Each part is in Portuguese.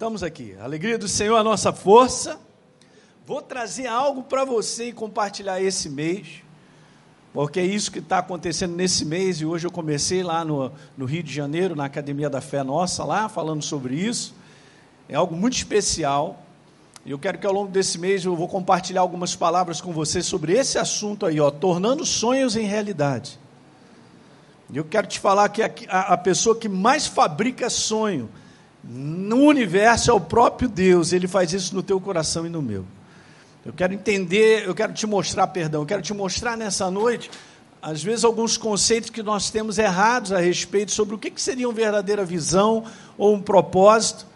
Estamos aqui. Alegria do Senhor a nossa força. Vou trazer algo para você e compartilhar esse mês, porque é isso que está acontecendo nesse mês. E hoje eu comecei lá no, no Rio de Janeiro, na Academia da Fé Nossa, lá falando sobre isso. É algo muito especial. E eu quero que ao longo desse mês eu vou compartilhar algumas palavras com você sobre esse assunto aí, ó, tornando sonhos em realidade. E eu quero te falar que a, a pessoa que mais fabrica sonho no universo é o próprio Deus, ele faz isso no teu coração e no meu. Eu quero entender, eu quero te mostrar, perdão, eu quero te mostrar nessa noite, às vezes, alguns conceitos que nós temos errados a respeito sobre o que, seria uma verdadeira visão ou um propósito.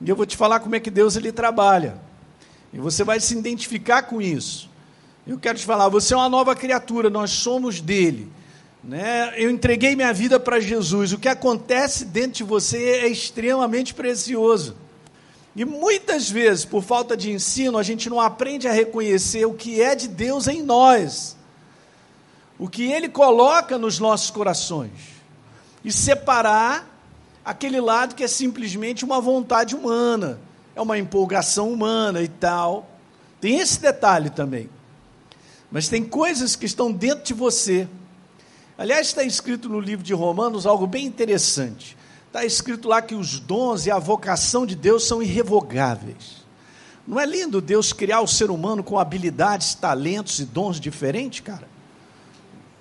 E eu vou te falar como é que Deus ele trabalha. E você vai se identificar com isso. Eu quero te falar, você é uma nova criatura, nós somos dele. Né? Eu entreguei minha vida para Jesus. O que acontece dentro de você é extremamente precioso. E muitas vezes, por falta de ensino, a gente não aprende a reconhecer o que é de Deus em nós, o que Ele coloca nos nossos corações, e separar aquele lado que é simplesmente uma vontade humana, é uma empolgação humana e tal. Tem esse detalhe também. Mas tem coisas que estão dentro de você Aliás, está escrito no livro de Romanos algo bem interessante. Está escrito lá que os dons e a vocação de Deus são irrevogáveis. Não é lindo Deus criar o ser humano com habilidades, talentos e dons diferentes, cara?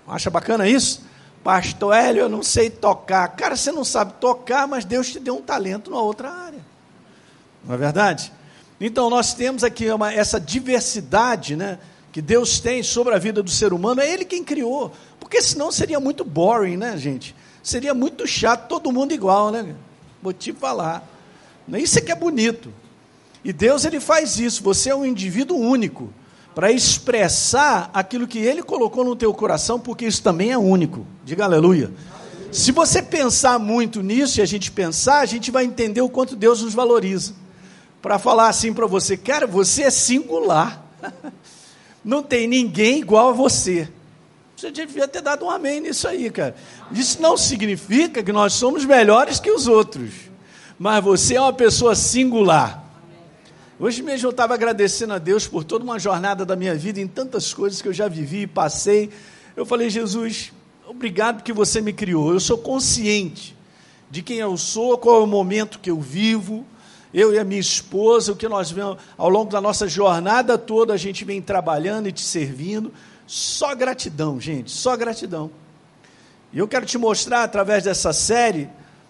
Acha bacana isso? Pastor Hélio, eu não sei tocar. Cara, você não sabe tocar, mas Deus te deu um talento na outra área. Não é verdade? Então, nós temos aqui uma, essa diversidade, né? que Deus tem sobre a vida do ser humano, é Ele quem criou. Porque senão seria muito boring, né, gente? Seria muito chato, todo mundo igual, né? Vou te falar. Isso é que é bonito. E Deus ele faz isso. Você é um indivíduo único para expressar aquilo que Ele colocou no teu coração, porque isso também é único. Diga aleluia. Se você pensar muito nisso e a gente pensar, a gente vai entender o quanto Deus nos valoriza. Para falar assim para você, cara, você é singular. Não tem ninguém igual a você. Você devia ter dado um amém nisso aí, cara. Isso não significa que nós somos melhores que os outros. Mas você é uma pessoa singular. Hoje mesmo eu estava agradecendo a Deus por toda uma jornada da minha vida, em tantas coisas que eu já vivi e passei. Eu falei, Jesus, obrigado que você me criou. Eu sou consciente de quem eu sou, qual é o momento que eu vivo eu e a minha esposa, o que nós vemos ao longo da nossa jornada toda, a gente vem trabalhando e te servindo. Só gratidão, gente, só gratidão. E eu quero te mostrar através dessa série,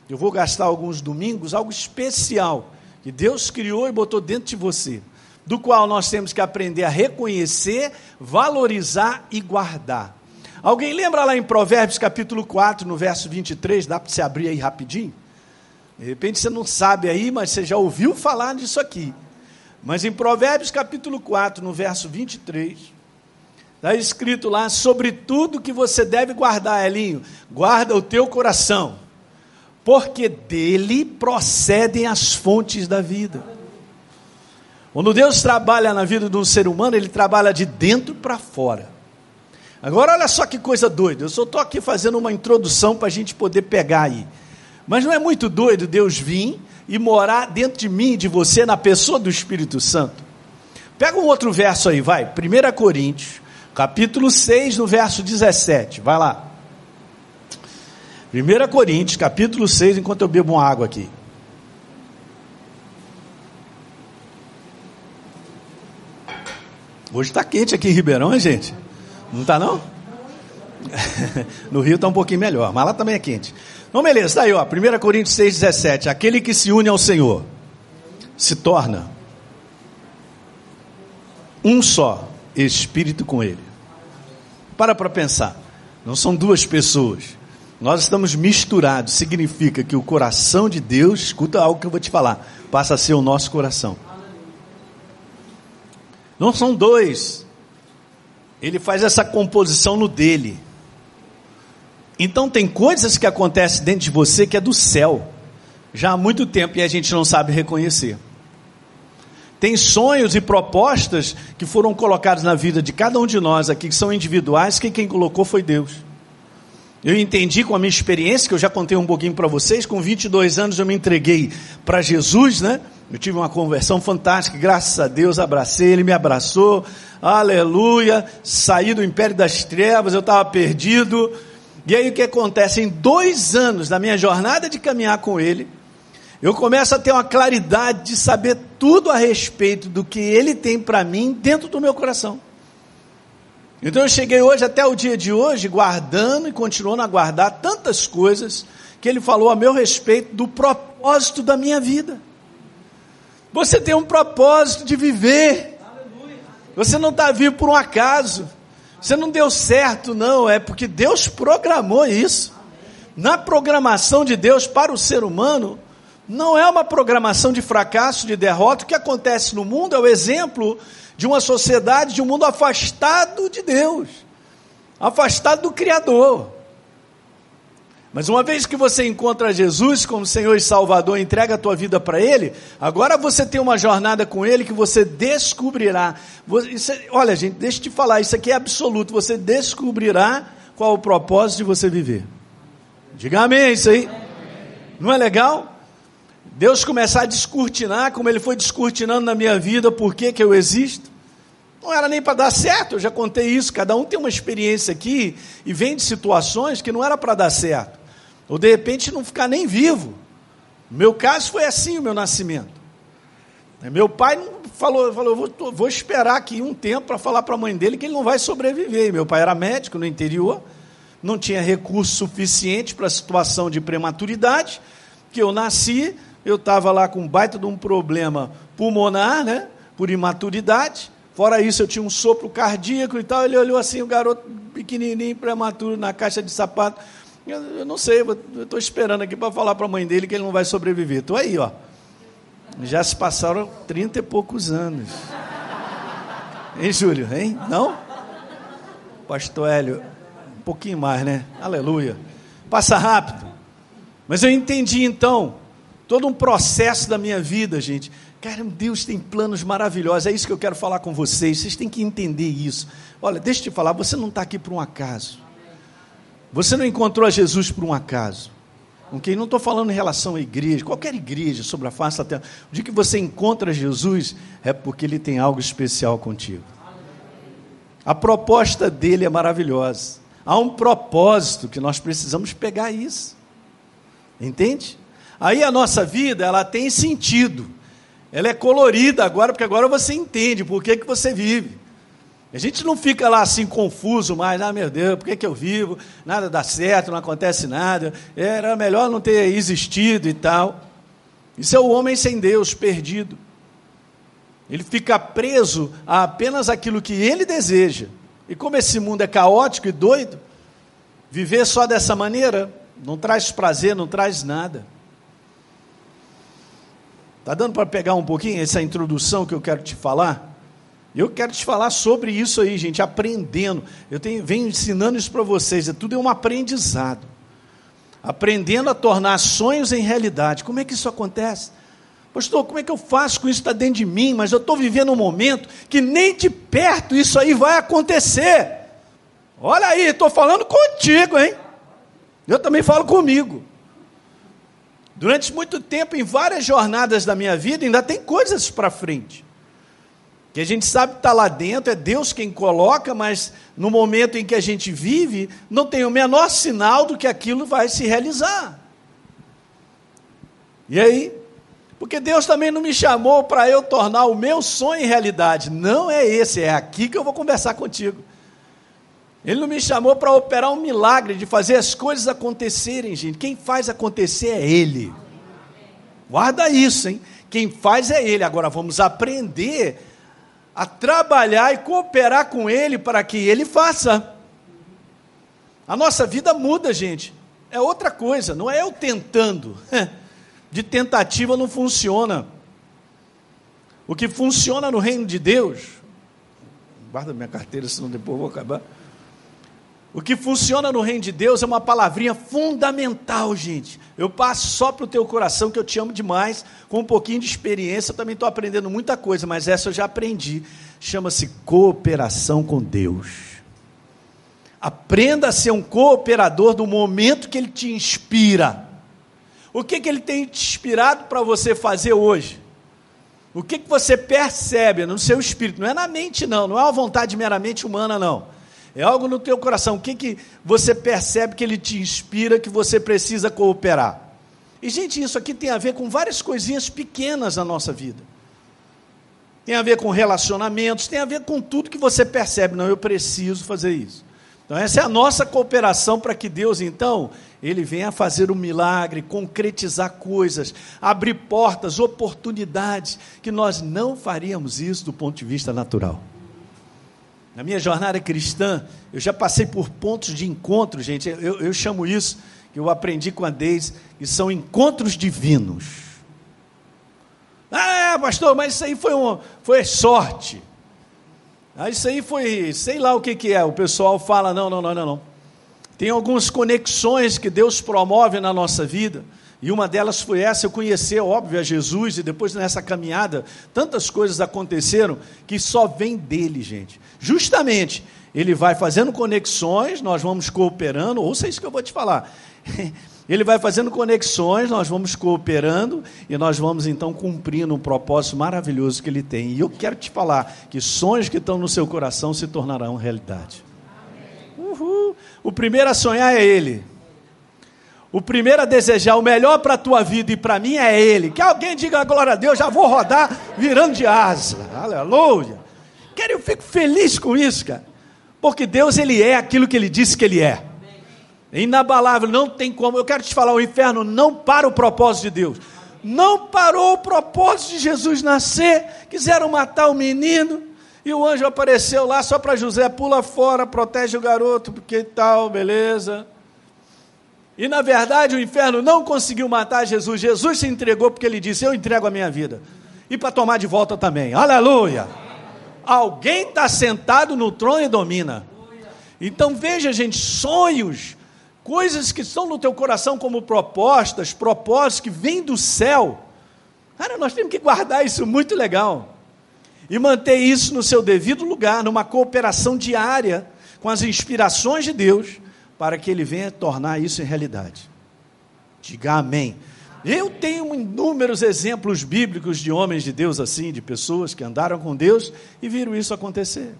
eu vou gastar alguns domingos, algo especial que Deus criou e botou dentro de você, do qual nós temos que aprender a reconhecer, valorizar e guardar. Alguém lembra lá em Provérbios capítulo 4, no verso 23, dá para você abrir aí rapidinho? De repente você não sabe aí, mas você já ouviu falar disso aqui. Mas em Provérbios capítulo 4, no verso 23, está escrito lá sobre tudo que você deve guardar, Elinho. Guarda o teu coração, porque dele procedem as fontes da vida. Quando Deus trabalha na vida de um ser humano, ele trabalha de dentro para fora. Agora, olha só que coisa doida. Eu só estou aqui fazendo uma introdução para a gente poder pegar aí. Mas não é muito doido Deus vir e morar dentro de mim e de você na pessoa do Espírito Santo? Pega um outro verso aí, vai. 1 Coríntios, capítulo 6, no verso 17. Vai lá. 1 Coríntios, capítulo 6, enquanto eu bebo uma água aqui. Hoje está quente aqui em Ribeirão, hein, gente? Não está não? no Rio está um pouquinho melhor, mas lá também é quente. Então, beleza, está aí, ó, 1 Coríntios 6,17. Aquele que se une ao Senhor se torna um só espírito com Ele. Para para pensar, não são duas pessoas. Nós estamos misturados, significa que o coração de Deus, escuta algo que eu vou te falar, passa a ser o nosso coração. Não são dois. Ele faz essa composição no dele. Então tem coisas que acontecem dentro de você que é do céu, já há muito tempo e a gente não sabe reconhecer. Tem sonhos e propostas que foram colocados na vida de cada um de nós aqui, que são individuais, que quem colocou foi Deus. Eu entendi com a minha experiência, que eu já contei um pouquinho para vocês, com 22 anos eu me entreguei para Jesus, né? Eu tive uma conversão fantástica, graças a Deus, abracei, ele me abraçou, aleluia, saí do império das trevas, eu estava perdido. E aí o que acontece? Em dois anos da minha jornada de caminhar com ele, eu começo a ter uma claridade de saber tudo a respeito do que ele tem para mim dentro do meu coração. Então eu cheguei hoje, até o dia de hoje, guardando e continuando a guardar tantas coisas que ele falou a meu respeito do propósito da minha vida. Você tem um propósito de viver. Você não está vivo por um acaso. Você não deu certo, não. É porque Deus programou isso. Na programação de Deus para o ser humano, não é uma programação de fracasso, de derrota. O que acontece no mundo é o exemplo de uma sociedade, de um mundo afastado de Deus, afastado do Criador. Mas uma vez que você encontra Jesus como Senhor e Salvador, entrega a tua vida para Ele, agora você tem uma jornada com Ele que você descobrirá. Isso, é, olha, gente, deixa eu te falar, isso aqui é absoluto. Você descobrirá qual o propósito de você viver. Diga amém, isso aí. Não é legal? Deus começar a descortinar, como Ele foi descortinando na minha vida, por que, eu existo. Não era nem para dar certo, eu já contei isso. Cada um tem uma experiência aqui e vem de situações que não era para dar certo. Ou de repente não ficar nem vivo. No meu caso foi assim o meu nascimento. Meu pai falou, falou vou, vou esperar aqui um tempo para falar para a mãe dele que ele não vai sobreviver. Meu pai era médico no interior, não tinha recurso suficiente para a situação de prematuridade, que eu nasci, eu estava lá com um baita de um problema pulmonar, né, por imaturidade, Fora isso, eu tinha um sopro cardíaco e tal. Ele olhou assim, o garoto pequenininho, prematuro, na caixa de sapato. Eu, eu não sei, eu estou esperando aqui para falar para a mãe dele que ele não vai sobreviver. Estou aí, ó. Já se passaram trinta e poucos anos. Hein, Júlio? Hein? Não? Pastor Hélio, um pouquinho mais, né? Aleluia. Passa rápido. Mas eu entendi então todo um processo da minha vida, gente. Cara, Deus tem planos maravilhosos, é isso que eu quero falar com vocês, vocês têm que entender isso. Olha, deixa eu te falar, você não está aqui por um acaso. Você não encontrou a Jesus por um acaso. Ok? Não estou falando em relação à igreja, qualquer igreja sobre a face da terra. O dia que você encontra Jesus, é porque Ele tem algo especial contigo. A proposta dele é maravilhosa. Há um propósito que nós precisamos pegar isso. Entende? Aí a nossa vida, ela tem sentido. Ela é colorida agora, porque agora você entende por que, que você vive. A gente não fica lá assim confuso mais, ah meu Deus, por que, que eu vivo? Nada dá certo, não acontece nada. Era melhor não ter existido e tal. Isso é o homem sem Deus, perdido. Ele fica preso a apenas aquilo que ele deseja. E como esse mundo é caótico e doido, viver só dessa maneira não traz prazer, não traz nada. Está dando para pegar um pouquinho essa introdução que eu quero te falar? Eu quero te falar sobre isso aí, gente, aprendendo. Eu tenho, venho ensinando isso para vocês, é tudo é um aprendizado. Aprendendo a tornar sonhos em realidade. Como é que isso acontece? Pastor, como é que eu faço com isso? Está dentro de mim, mas eu estou vivendo um momento que nem de perto isso aí vai acontecer. Olha aí, estou falando contigo, hein? Eu também falo comigo. Durante muito tempo, em várias jornadas da minha vida, ainda tem coisas para frente. Que a gente sabe que está lá dentro, é Deus quem coloca, mas no momento em que a gente vive, não tem o menor sinal do que aquilo vai se realizar. E aí? Porque Deus também não me chamou para eu tornar o meu sonho realidade. Não é esse, é aqui que eu vou conversar contigo. Ele não me chamou para operar um milagre, de fazer as coisas acontecerem, gente. Quem faz acontecer é Ele. Guarda isso, hein? Quem faz é Ele. Agora vamos aprender a trabalhar e cooperar com Ele para que Ele faça. A nossa vida muda, gente. É outra coisa, não é eu tentando. De tentativa não funciona. O que funciona no reino de Deus, guarda minha carteira, senão depois eu vou acabar. O que funciona no reino de Deus é uma palavrinha fundamental, gente. Eu passo só para o teu coração que eu te amo demais, com um pouquinho de experiência, também estou aprendendo muita coisa, mas essa eu já aprendi. Chama-se cooperação com Deus. Aprenda a ser um cooperador do momento que Ele te inspira. O que, que Ele tem te inspirado para você fazer hoje? O que, que você percebe no seu espírito? Não é na mente, não. Não é uma vontade meramente humana, não. É algo no teu coração. O que, que você percebe que ele te inspira que você precisa cooperar? E, gente, isso aqui tem a ver com várias coisinhas pequenas na nossa vida. Tem a ver com relacionamentos, tem a ver com tudo que você percebe. Não, eu preciso fazer isso. Então, essa é a nossa cooperação para que Deus, então, Ele venha fazer um milagre, concretizar coisas, abrir portas, oportunidades, que nós não faríamos isso do ponto de vista natural. Na minha jornada cristã, eu já passei por pontos de encontro, gente, eu, eu chamo isso, que eu aprendi com a Deise, que são encontros divinos. Ah, pastor, mas isso aí foi, uma, foi sorte. Ah, isso aí foi, sei lá o que, que é. O pessoal fala: não, não, não, não, não. Tem algumas conexões que Deus promove na nossa vida. E uma delas foi essa, eu conhecer, óbvio, a Jesus, e depois nessa caminhada, tantas coisas aconteceram que só vem dele, gente. Justamente, ele vai fazendo conexões, nós vamos cooperando, ouça isso que eu vou te falar. Ele vai fazendo conexões, nós vamos cooperando e nós vamos então cumprindo um propósito maravilhoso que ele tem. E eu quero te falar que sonhos que estão no seu coração se tornarão realidade. Uhul. O primeiro a sonhar é ele. O primeiro a desejar o melhor para a tua vida e para mim é ele. Que alguém diga glória a Deus, já vou rodar virando de asa. Aleluia. Quero, eu fico feliz com isso, cara. Porque Deus, ele é aquilo que ele disse que ele é. É inabalável, não tem como. Eu quero te falar, o inferno não para o propósito de Deus. Não parou o propósito de Jesus nascer. Quiseram matar o menino. E o anjo apareceu lá só para José, pula fora, protege o garoto, porque tal, beleza. E na verdade o inferno não conseguiu matar Jesus. Jesus se entregou porque ele disse: Eu entrego a minha vida. E para tomar de volta também. Aleluia! Alguém está sentado no trono e domina. Então veja, gente, sonhos coisas que estão no teu coração como propostas, propósitos que vêm do céu. Cara, nós temos que guardar isso muito legal. E manter isso no seu devido lugar, numa cooperação diária com as inspirações de Deus, para que Ele venha tornar isso em realidade. Diga amém. Eu tenho inúmeros exemplos bíblicos de homens de Deus assim, de pessoas que andaram com Deus e viram isso acontecer.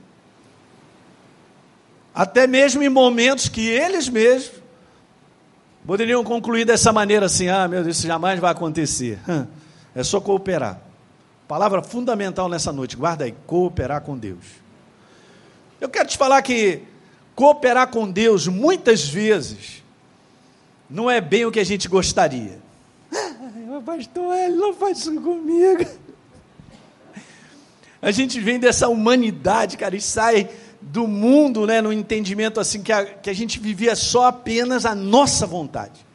Até mesmo em momentos que eles mesmos Poderiam concluir dessa maneira assim: ah, meu Deus, isso jamais vai acontecer. É só cooperar. Palavra fundamental nessa noite, guarda aí: cooperar com Deus. Eu quero te falar que cooperar com Deus, muitas vezes, não é bem o que a gente gostaria. Ah, pastor, ele não faz isso comigo. A gente vem dessa humanidade, cara, e sai do mundo, né, no entendimento assim que a, que a gente vivia só apenas a nossa vontade.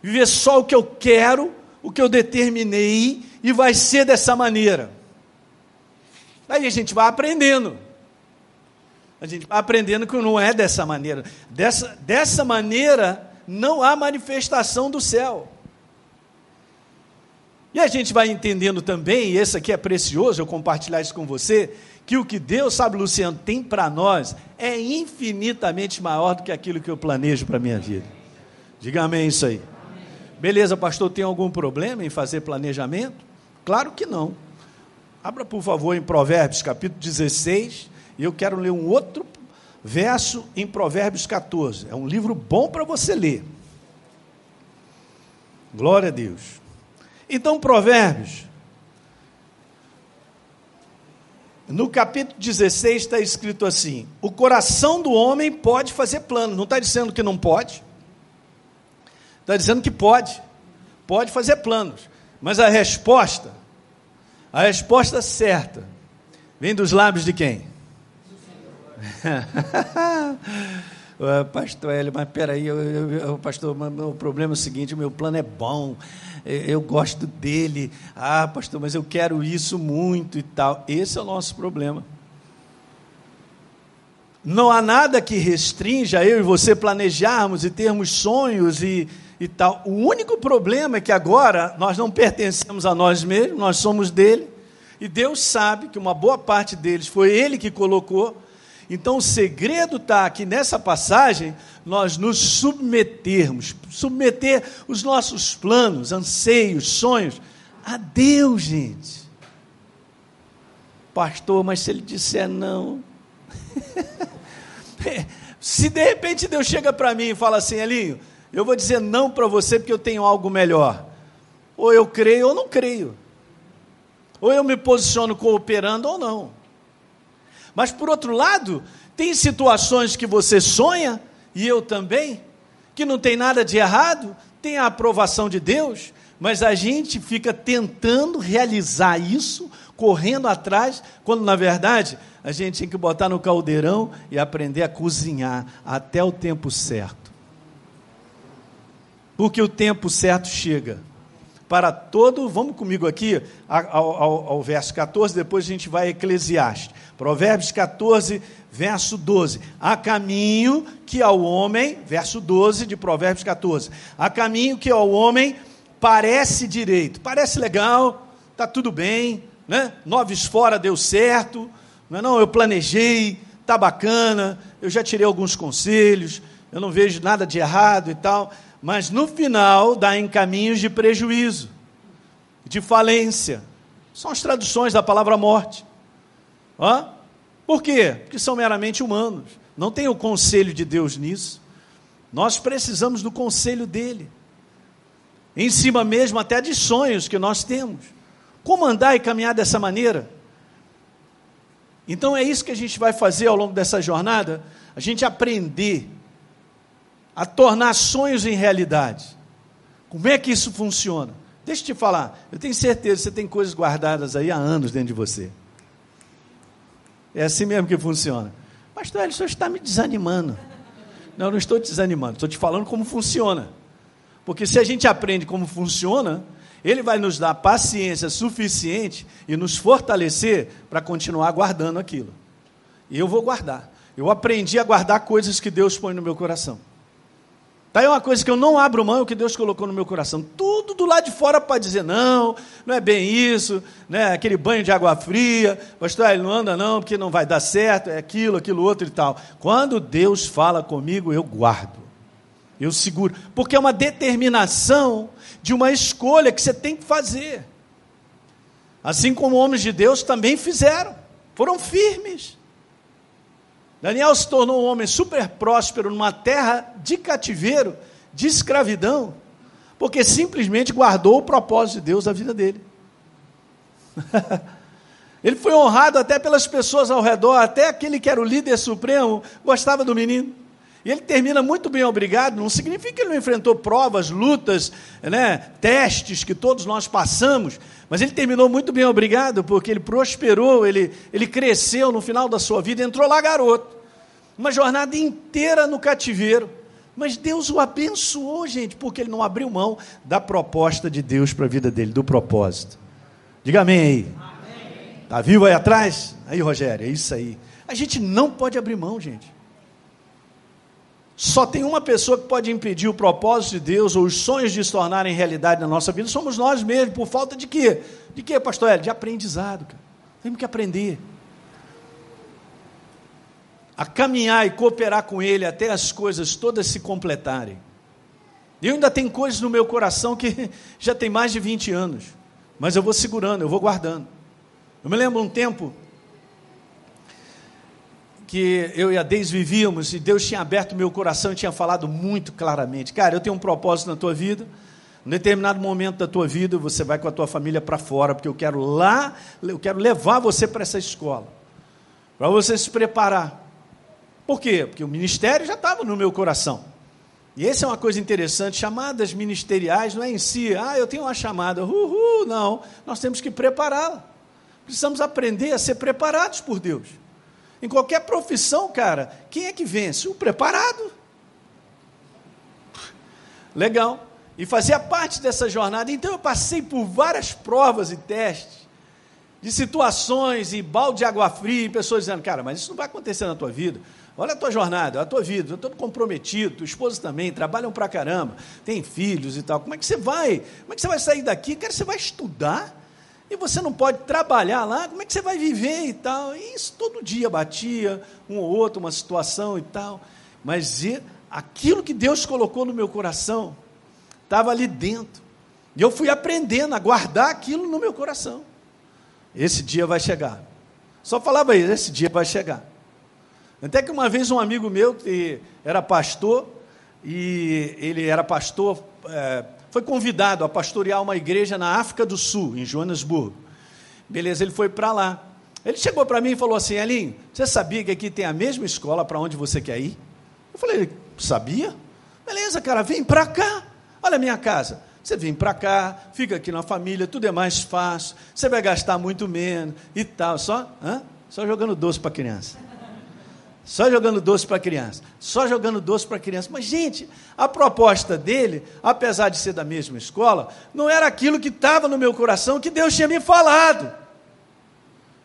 Viver só o que eu quero, o que eu determinei e vai ser dessa maneira. Aí a gente vai aprendendo. A gente aprendendo que não é dessa maneira. Dessa, dessa maneira não há manifestação do céu. E a gente vai entendendo também, e esse aqui é precioso eu compartilhar isso com você, que o que Deus, sabe, Luciano, tem para nós é infinitamente maior do que aquilo que eu planejo para a minha vida. Diga amém isso aí. Beleza, pastor, tem algum problema em fazer planejamento? Claro que não. Abra, por favor, em Provérbios, capítulo 16, e eu quero ler um outro verso em Provérbios 14. É um livro bom para você ler. Glória a Deus. Então, Provérbios, No capítulo 16 está escrito assim: o coração do homem pode fazer plano. Não está dizendo que não pode. Está dizendo que pode. Pode fazer planos. Mas a resposta, a resposta certa, vem dos lábios de quem? pastor Hélio, mas peraí, eu, eu, pastor, o problema é o seguinte: o meu plano é bom, eu gosto dele, ah, pastor, mas eu quero isso muito e tal. Esse é o nosso problema. Não há nada que restrinja eu e você planejarmos e termos sonhos e, e tal. O único problema é que agora nós não pertencemos a nós mesmos, nós somos dele. E Deus sabe que uma boa parte deles foi Ele que colocou. Então o segredo está aqui nessa passagem, nós nos submetermos, submeter os nossos planos, anseios, sonhos a Deus, gente. Pastor, mas se ele disser não. se de repente Deus chega para mim e fala assim, Elinho, eu vou dizer não para você porque eu tenho algo melhor. Ou eu creio ou não creio. Ou eu me posiciono cooperando ou não. Mas por outro lado, tem situações que você sonha, e eu também, que não tem nada de errado, tem a aprovação de Deus, mas a gente fica tentando realizar isso, correndo atrás, quando na verdade a gente tem que botar no caldeirão e aprender a cozinhar até o tempo certo. Porque o tempo certo chega para todo, vamos comigo aqui ao, ao, ao, verso 14, depois a gente vai a Eclesiastes. Provérbios 14, verso 12. Há caminho que ao homem, verso 12 de Provérbios 14. Há caminho que ao homem parece direito, parece legal, está tudo bem, né? Noves fora deu certo, não, é não eu planejei, está bacana, eu já tirei alguns conselhos, eu não vejo nada de errado e tal, mas no final dá em caminhos de prejuízo, de falência. São as traduções da palavra morte. Hã? Por quê? Porque são meramente humanos. Não tem o conselho de Deus nisso. Nós precisamos do conselho dele. Em cima mesmo até de sonhos que nós temos. Como andar e caminhar dessa maneira? Então é isso que a gente vai fazer ao longo dessa jornada, a gente aprender a tornar sonhos em realidade. Como é que isso funciona? Deixa eu te falar, eu tenho certeza que você tem coisas guardadas aí há anos dentro de você. É assim mesmo que funciona. Pastor, ele só está me desanimando. Não, eu não estou te desanimando, estou te falando como funciona. Porque se a gente aprende como funciona, ele vai nos dar paciência suficiente e nos fortalecer para continuar guardando aquilo. E eu vou guardar. Eu aprendi a guardar coisas que Deus põe no meu coração. Está aí uma coisa que eu não abro mão, é o que Deus colocou no meu coração. Tudo do lado de fora para dizer, não, não é bem isso, né? aquele banho de água fria, pastor, ele não anda não, porque não vai dar certo, é aquilo, aquilo outro e tal. Quando Deus fala comigo, eu guardo, eu seguro, porque é uma determinação de uma escolha que você tem que fazer. Assim como homens de Deus também fizeram, foram firmes. Daniel se tornou um homem super próspero numa terra de cativeiro, de escravidão, porque simplesmente guardou o propósito de Deus da vida dele. ele foi honrado até pelas pessoas ao redor, até aquele que era o líder supremo gostava do menino. E ele termina muito bem obrigado, não significa que ele não enfrentou provas, lutas, né, testes que todos nós passamos, mas ele terminou muito bem obrigado, porque ele prosperou, ele, ele cresceu no final da sua vida, entrou lá garoto. Uma jornada inteira no cativeiro. Mas Deus o abençoou, gente, porque ele não abriu mão da proposta de Deus para a vida dele, do propósito. Diga amém aí. Está vivo aí atrás? Aí, Rogério, é isso aí. A gente não pode abrir mão, gente. Só tem uma pessoa que pode impedir o propósito de Deus ou os sonhos de se tornarem realidade na nossa vida, somos nós mesmos, por falta de quê? De quê, pastor Hélio? De aprendizado, cara. Temos que aprender. A caminhar e cooperar com Ele até as coisas todas se completarem. Eu ainda tenho coisas no meu coração que já tem mais de 20 anos, mas eu vou segurando, eu vou guardando. Eu me lembro um tempo que eu e a Deise vivíamos e Deus tinha aberto meu coração e tinha falado muito claramente: Cara, eu tenho um propósito na tua vida. Em determinado momento da tua vida, você vai com a tua família para fora, porque eu quero lá, eu quero levar você para essa escola, para você se preparar. Por quê? Porque o ministério já estava no meu coração. E essa é uma coisa interessante, chamadas ministeriais não é em si, ah, eu tenho uma chamada, uhul, não. Nós temos que prepará-la. Precisamos aprender a ser preparados por Deus. Em qualquer profissão, cara, quem é que vence? O preparado. Legal. E fazia parte dessa jornada. Então eu passei por várias provas e testes, de situações e balde de água fria, e pessoas dizendo, cara, mas isso não vai acontecer na tua vida. Olha a tua jornada, a tua vida, eu estou comprometido, tua esposa também, trabalham pra caramba, tem filhos e tal. Como é que você vai? Como é que você vai sair daqui? Cara, você vai estudar? E você não pode trabalhar lá, como é que você vai viver e tal? E isso todo dia batia, um ou outro, uma situação e tal. Mas aquilo que Deus colocou no meu coração estava ali dentro. E eu fui aprendendo a guardar aquilo no meu coração. Esse dia vai chegar. Só falava isso, esse dia vai chegar. Até que uma vez um amigo meu, que era pastor, e ele era pastor, é, foi convidado a pastorear uma igreja na África do Sul, em Joanesburgo. Beleza, ele foi para lá. Ele chegou para mim e falou assim: Elinho, você sabia que aqui tem a mesma escola para onde você quer ir? Eu falei: sabia? Beleza, cara, vem para cá. Olha a minha casa. Você vem para cá, fica aqui na família, tudo é mais fácil, você vai gastar muito menos e tal. Só, hã? só jogando doce para criança. Só jogando doce para criança. Só jogando doce para criança. Mas, gente, a proposta dele, apesar de ser da mesma escola, não era aquilo que estava no meu coração que Deus tinha me falado.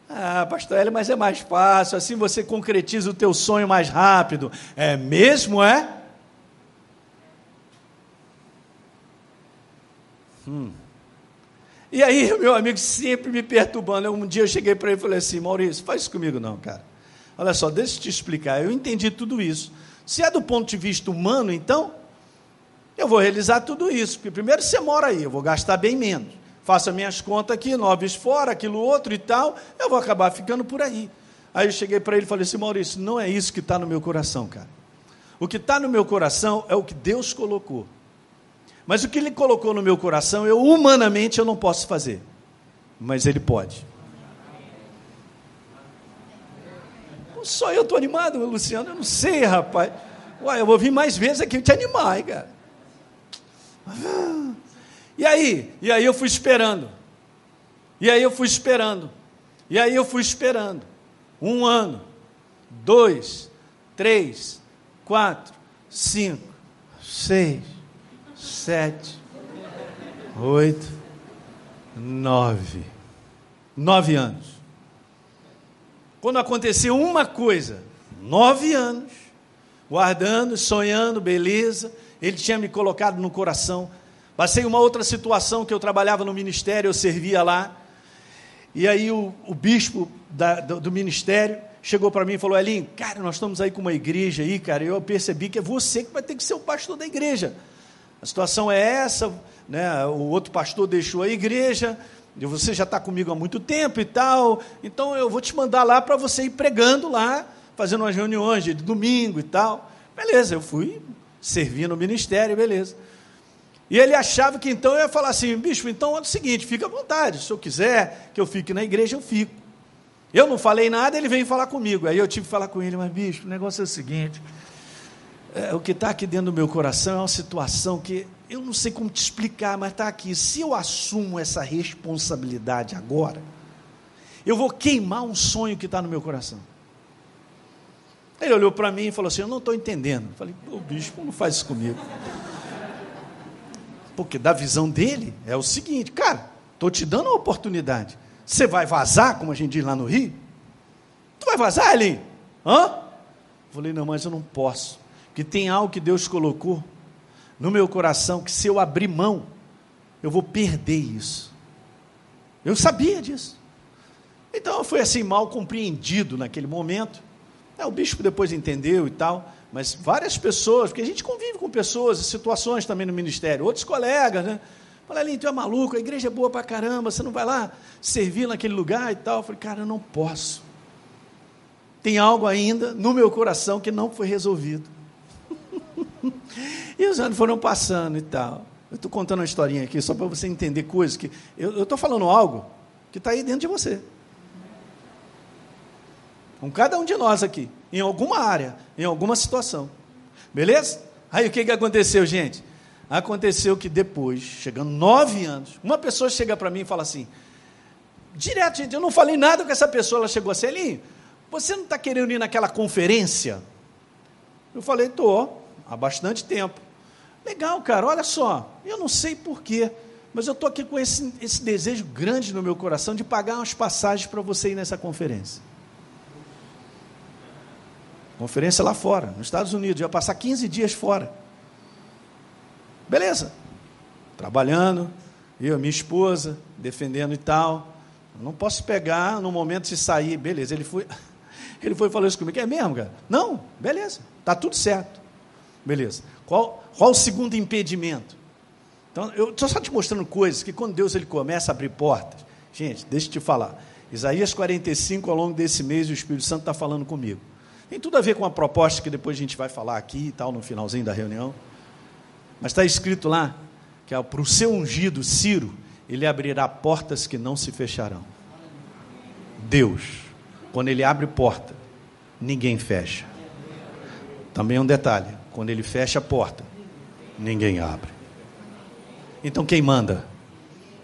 Ah, pastor Hélio, mas é mais fácil, assim você concretiza o teu sonho mais rápido. É mesmo, é? Hum. E aí, meu amigo sempre me perturbando. Um dia eu cheguei para ele e falei assim: Maurício, faz isso comigo não, cara. Olha só, deixa eu te explicar. Eu entendi tudo isso. Se é do ponto de vista humano, então, eu vou realizar tudo isso. Porque primeiro você mora aí, eu vou gastar bem menos. Faço minhas contas aqui, nove fora, aquilo outro e tal, eu vou acabar ficando por aí. Aí eu cheguei para ele e falei assim: Maurício, não é isso que está no meu coração, cara. O que está no meu coração é o que Deus colocou. Mas o que ele colocou no meu coração, eu humanamente eu não posso fazer. Mas ele pode. Só eu estou animado, Luciano. Eu não sei, rapaz. Uai, eu vou vir mais vezes aqui te animar, hein, cara. E aí? E aí eu fui esperando. E aí eu fui esperando. E aí eu fui esperando. Um ano, dois, três, quatro, cinco, seis, sete, oito, nove. Nove anos. Quando aconteceu uma coisa, nove anos, guardando, sonhando, beleza, ele tinha me colocado no coração. Passei uma outra situação que eu trabalhava no ministério, eu servia lá. E aí o, o bispo da, do, do, ministério chegou para mim e falou: Elinho, cara, nós estamos aí com uma igreja aí, cara. Eu percebi que é você que vai ter que ser o pastor da igreja. A situação é essa, né? O outro pastor deixou a igreja, você já está comigo há muito tempo e tal, então eu vou te mandar lá para você ir pregando lá, fazendo umas reuniões de domingo e tal. Beleza, eu fui servir no ministério, beleza. E ele achava que então eu ia falar assim, bicho, então é o seguinte, fica à vontade, se eu quiser que eu fique na igreja, eu fico. Eu não falei nada, ele veio falar comigo. Aí eu tive que falar com ele, mas bicho, o negócio é o seguinte, é, o que está aqui dentro do meu coração é uma situação que eu não sei como te explicar, mas está aqui. Se eu assumo essa responsabilidade agora, eu vou queimar um sonho que está no meu coração. Ele olhou para mim e falou assim: Eu não estou entendendo. Eu falei: O bispo não faz isso comigo. Porque da visão dele é o seguinte: Cara, estou te dando uma oportunidade. Você vai vazar, como a gente diz lá no Rio? Tu vai vazar, Elinho? Hã? Eu falei: Não, mas eu não posso que tem algo que Deus colocou no meu coração que se eu abrir mão, eu vou perder isso. Eu sabia disso. Então eu fui assim mal compreendido naquele momento. É, o bispo depois entendeu e tal, mas várias pessoas, porque a gente convive com pessoas, situações também no ministério, outros colegas, né? Falei, tu é maluco, a igreja é boa pra caramba, você não vai lá servir naquele lugar e tal. Eu falei, cara, eu não posso. Tem algo ainda no meu coração que não foi resolvido. E os anos foram passando e tal. Eu estou contando uma historinha aqui só para você entender coisas que. Eu estou falando algo que está aí dentro de você. Com cada um de nós aqui, em alguma área, em alguma situação. Beleza? Aí o que, que aconteceu, gente? Aconteceu que depois, chegando nove anos, uma pessoa chega para mim e fala assim: direto, gente, eu não falei nada com essa pessoa, ela chegou assim, Elinho, você não está querendo ir naquela conferência? Eu falei, estou há bastante tempo. Legal, cara, olha só, eu não sei porquê, mas eu estou aqui com esse, esse desejo grande no meu coração de pagar umas passagens para você ir nessa conferência. Conferência lá fora, nos Estados Unidos, eu ia passar 15 dias fora. Beleza, trabalhando, eu, minha esposa, defendendo e tal. não posso pegar no momento de sair, beleza. Ele foi, ele foi falou isso comigo, é mesmo, cara? Não, beleza, está tudo certo. Beleza. Qual, qual o segundo impedimento? Então, eu estou só te mostrando coisas que quando Deus ele começa a abrir portas, gente, deixa eu te falar. Isaías 45, ao longo desse mês, o Espírito Santo está falando comigo. Tem tudo a ver com a proposta que depois a gente vai falar aqui e tal, no finalzinho da reunião. Mas está escrito lá que para o seu ungido, Ciro, ele abrirá portas que não se fecharão. Deus, quando ele abre porta, ninguém fecha. Também é um detalhe: quando ele fecha a porta, ninguém abre. Então quem manda?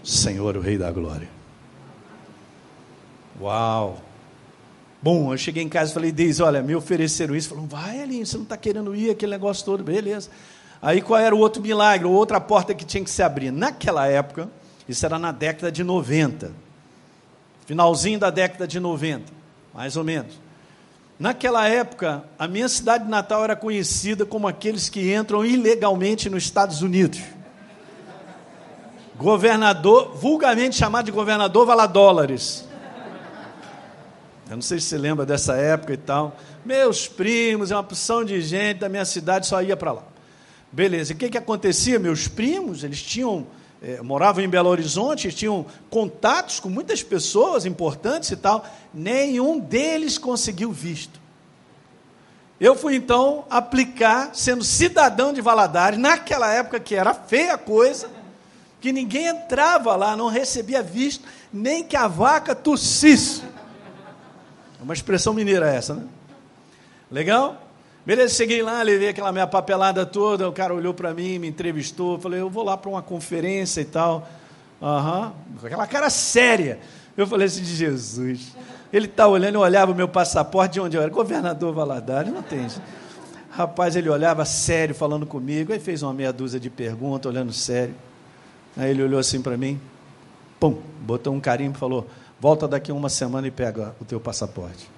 Senhor, o Rei da Glória. Uau! Bom, eu cheguei em casa e falei, Deise, olha, me ofereceram isso. Falou, vai, Alinho, você não está querendo ir, aquele negócio todo, beleza. Aí qual era o outro milagre, outra porta que tinha que se abrir? Naquela época, isso era na década de 90, finalzinho da década de 90, mais ou menos. Naquela época, a minha cidade natal era conhecida como aqueles que entram ilegalmente nos Estados Unidos. Governador, vulgarmente chamado de governador Valadólares. Eu não sei se você lembra dessa época e tal. Meus primos, é uma porção de gente da minha cidade só ia para lá. Beleza, e o que, que acontecia? Meus primos, eles tinham, é, moravam em Belo Horizonte, tinham contatos com muitas pessoas importantes e tal, nenhum deles conseguiu visto. Eu fui então aplicar, sendo cidadão de Valadares, naquela época que era feia coisa, que ninguém entrava lá, não recebia visto, nem que a vaca tossisse. É uma expressão mineira essa, né? Legal? Beleza, cheguei lá, levei aquela minha papelada toda, o cara olhou para mim, me entrevistou, falei, eu vou lá para uma conferência e tal. Aham, uhum. aquela cara séria. Eu falei assim, de Jesus. Ele está olhando, eu olhava o meu passaporte de onde eu era, governador Valadares, não tem. Rapaz, ele olhava sério, falando comigo, aí fez uma meia dúzia de perguntas, olhando sério. Aí ele olhou assim para mim, pum, botou um carimbo e falou, volta daqui uma semana e pega o teu passaporte.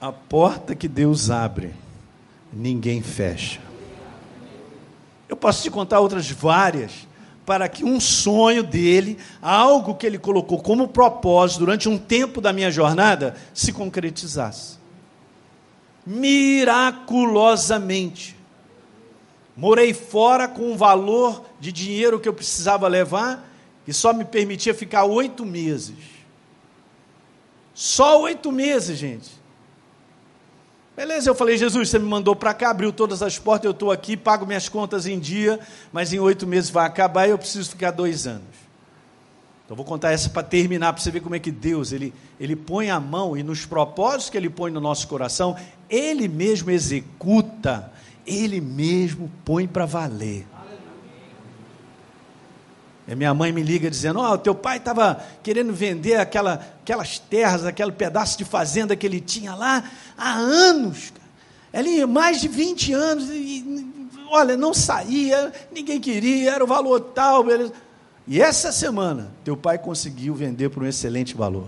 A porta que Deus abre, ninguém fecha. Eu posso te contar outras várias, para que um sonho dele, algo que ele colocou como propósito durante um tempo da minha jornada, se concretizasse. Miraculosamente. Morei fora com um valor de dinheiro que eu precisava levar, que só me permitia ficar oito meses. Só oito meses, gente. Beleza, eu falei, Jesus, você me mandou para cá, abriu todas as portas, eu estou aqui, pago minhas contas em dia, mas em oito meses vai acabar e eu preciso ficar dois anos. Então vou contar essa para terminar, para você ver como é que Deus, ele, ele põe a mão e nos propósitos que Ele põe no nosso coração, Ele mesmo executa, Ele mesmo põe para valer. Minha mãe me liga dizendo: Ó, oh, teu pai estava querendo vender aquela, aquelas terras, aquele pedaço de fazenda que ele tinha lá há anos. Ele, mais de 20 anos, e, olha, não saía, ninguém queria, era o valor tal. Beleza. E essa semana, teu pai conseguiu vender por um excelente valor.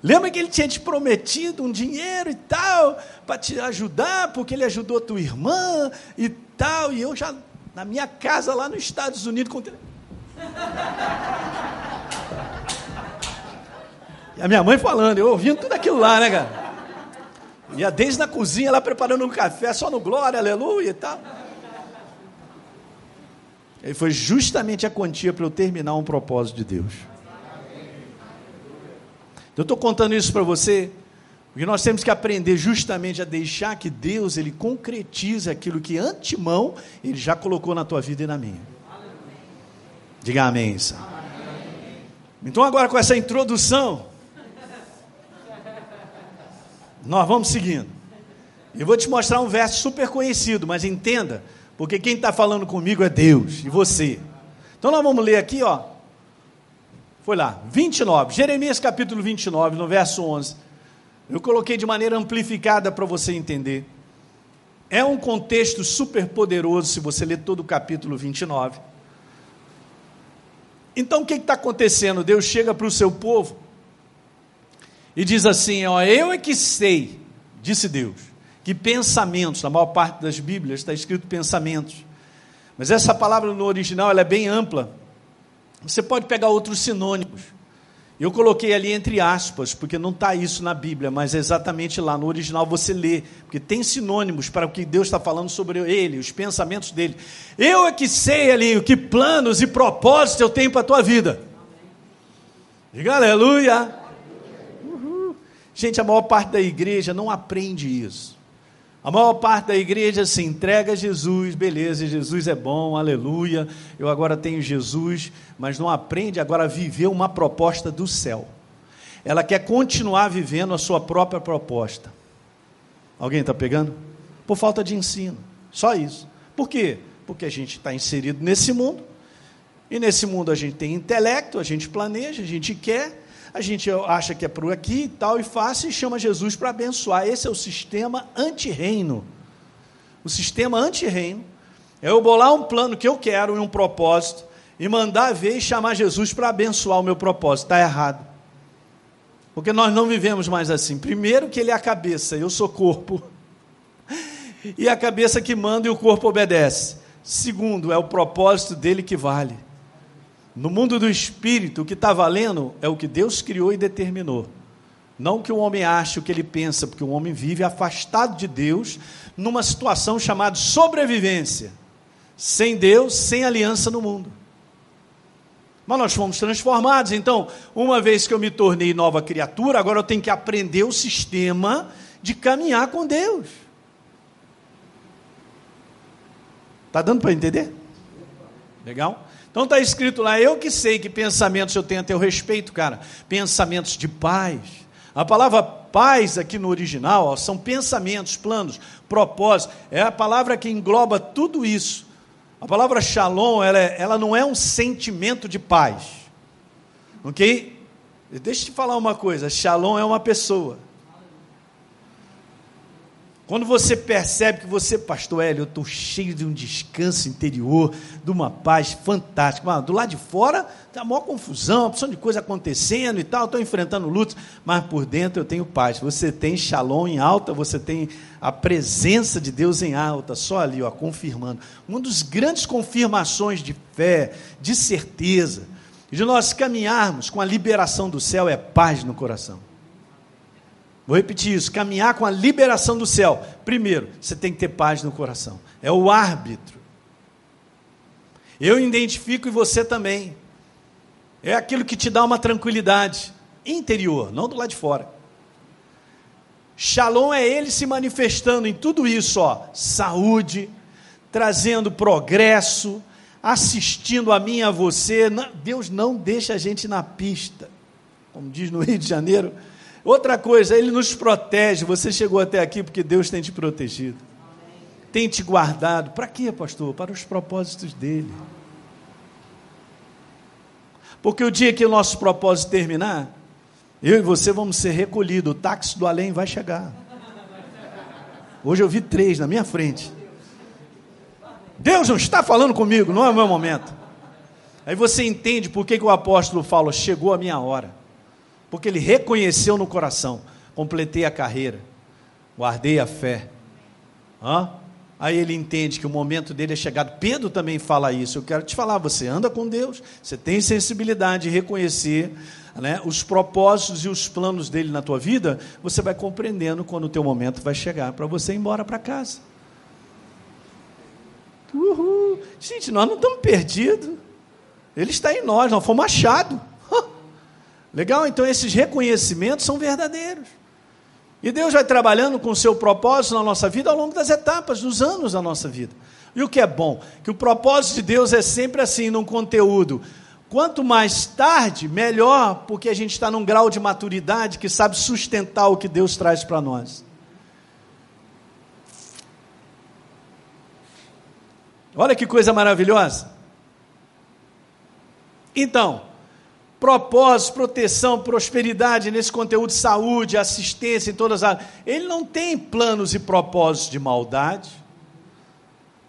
Lembra que ele tinha te prometido um dinheiro e tal, para te ajudar, porque ele ajudou tua irmã e tal, e eu já, na minha casa lá nos Estados Unidos. E a minha mãe falando, eu ouvindo tudo aquilo lá, né, cara? E a desde na cozinha, lá preparando um café, só no glória, aleluia e tal. E foi justamente a quantia para eu terminar um propósito de Deus. Eu estou contando isso para você, porque nós temos que aprender justamente a deixar que Deus ele concretize aquilo que antemão ele já colocou na tua vida e na minha. Diga amém. Então, agora com essa introdução, nós vamos seguindo. Eu vou te mostrar um verso super conhecido, mas entenda, porque quem está falando comigo é Deus e você. Então, nós vamos ler aqui, ó. Foi lá, 29, Jeremias capítulo 29, no verso 11. Eu coloquei de maneira amplificada para você entender. É um contexto super poderoso se você ler todo o capítulo 29. Então o que está acontecendo? Deus chega para o seu povo e diz assim: ó, Eu é que sei, disse Deus, que pensamentos, na maior parte das Bíblias está escrito pensamentos, mas essa palavra no original ela é bem ampla. Você pode pegar outros sinônimos. Eu coloquei ali entre aspas, porque não está isso na Bíblia, mas é exatamente lá no original você lê, porque tem sinônimos para o que Deus está falando sobre ele, os pensamentos dele. Eu é que sei ali o que planos e propósitos eu tenho para a tua vida. Diga aleluia. Uhul. Gente, a maior parte da igreja não aprende isso. A maior parte da igreja se entrega a Jesus, beleza, Jesus é bom, aleluia. Eu agora tenho Jesus, mas não aprende agora a viver uma proposta do céu. Ela quer continuar vivendo a sua própria proposta. Alguém está pegando? Por falta de ensino. Só isso. Por quê? Porque a gente está inserido nesse mundo e nesse mundo a gente tem intelecto, a gente planeja, a gente quer, a gente acha que é por aqui e tal, e faz e chama Jesus para abençoar. Esse é o sistema anti-reino. O sistema anti-reino é eu bolar um plano que eu quero e um propósito, e mandar ver e chamar Jesus para abençoar o meu propósito. Está errado. Porque nós não vivemos mais assim. Primeiro, que Ele é a cabeça, eu sou corpo. E a cabeça que manda e o corpo obedece. Segundo, é o propósito dele que vale. No mundo do espírito, o que está valendo é o que Deus criou e determinou. Não que o homem ache o que ele pensa, porque o homem vive afastado de Deus, numa situação chamada sobrevivência. Sem Deus, sem aliança no mundo. Mas nós fomos transformados, então, uma vez que eu me tornei nova criatura, agora eu tenho que aprender o sistema de caminhar com Deus. Está dando para entender? Legal? Então está escrito lá, eu que sei que pensamentos eu tenho a teu respeito, cara. Pensamentos de paz. A palavra paz aqui no original ó, são pensamentos, planos, propósitos. É a palavra que engloba tudo isso. A palavra shalom, ela, é, ela não é um sentimento de paz. Ok? Deixa eu te falar uma coisa: shalom é uma pessoa. Quando você percebe que você, pastor Hélio, eu estou cheio de um descanso interior, de uma paz fantástica. Mano, do lado de fora está a maior confusão, uma opção de coisa acontecendo e tal, estou enfrentando lutas, mas por dentro eu tenho paz. Você tem shalom em alta, você tem a presença de Deus em alta, só ali, ó, confirmando. Uma das grandes confirmações de fé, de certeza, de nós caminharmos com a liberação do céu é paz no coração. Vou repetir isso: caminhar com a liberação do céu. Primeiro, você tem que ter paz no coração. É o árbitro. Eu identifico e você também. É aquilo que te dá uma tranquilidade interior, não do lado de fora. Shalom é ele se manifestando em tudo isso, ó, saúde, trazendo progresso, assistindo a mim a você. Deus não deixa a gente na pista. Como diz no Rio de Janeiro, Outra coisa, Ele nos protege. Você chegou até aqui porque Deus tem te protegido, tem te guardado. Para quê, pastor? Para os propósitos dele. Porque o dia que o nosso propósito terminar, eu e você vamos ser recolhidos. O táxi do além vai chegar. Hoje eu vi três na minha frente. Deus não está falando comigo, não é o meu momento. Aí você entende por que, que o apóstolo fala: chegou a minha hora porque ele reconheceu no coração: completei a carreira, guardei a fé. Hã? Aí ele entende que o momento dele é chegado. Pedro também fala isso. Eu quero te falar: você anda com Deus, você tem sensibilidade de reconhecer né, os propósitos e os planos dele na tua vida. Você vai compreendendo quando o teu momento vai chegar para você ir embora para casa. Uhul. Gente, nós não estamos perdidos. Ele está em nós, nós fomos achados. Legal? Então esses reconhecimentos são verdadeiros. E Deus vai trabalhando com o seu propósito na nossa vida ao longo das etapas, dos anos da nossa vida. E o que é bom? Que o propósito de Deus é sempre assim, num conteúdo. Quanto mais tarde, melhor, porque a gente está num grau de maturidade que sabe sustentar o que Deus traz para nós. Olha que coisa maravilhosa. Então, propósito, proteção, prosperidade nesse conteúdo de saúde, assistência em todas as áreas. Ele não tem planos e propósitos de maldade.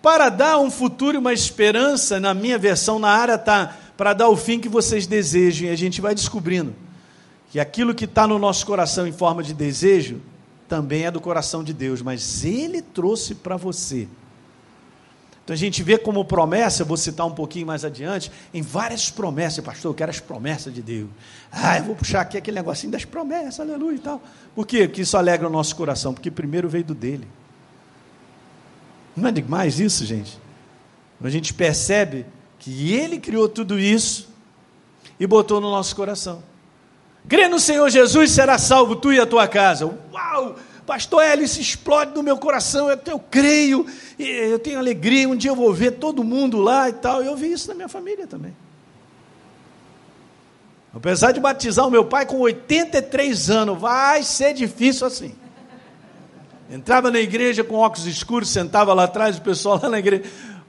Para dar um futuro e uma esperança, na minha versão, na área está para dar o fim que vocês desejam. E a gente vai descobrindo que aquilo que está no nosso coração em forma de desejo também é do coração de Deus, mas Ele trouxe para você então a gente vê como promessa, vou citar um pouquinho mais adiante, em várias promessas, pastor, eu quero as promessas de Deus. Ah, eu vou puxar aqui aquele negocinho das promessas, aleluia e tal. Por quê? Porque isso alegra o nosso coração, porque primeiro veio do dele. Não é demais isso, gente? A gente percebe que ele criou tudo isso e botou no nosso coração. Crê no Senhor Jesus, será salvo tu e a tua casa. Uau! Pastor isso explode no meu coração, eu, eu creio, eu tenho alegria, um dia eu vou ver todo mundo lá e tal. Eu vi isso na minha família também. Apesar de batizar o meu pai com 83 anos, vai ser difícil assim. Entrava na igreja com óculos escuros, sentava lá atrás, o pessoal lá na igreja.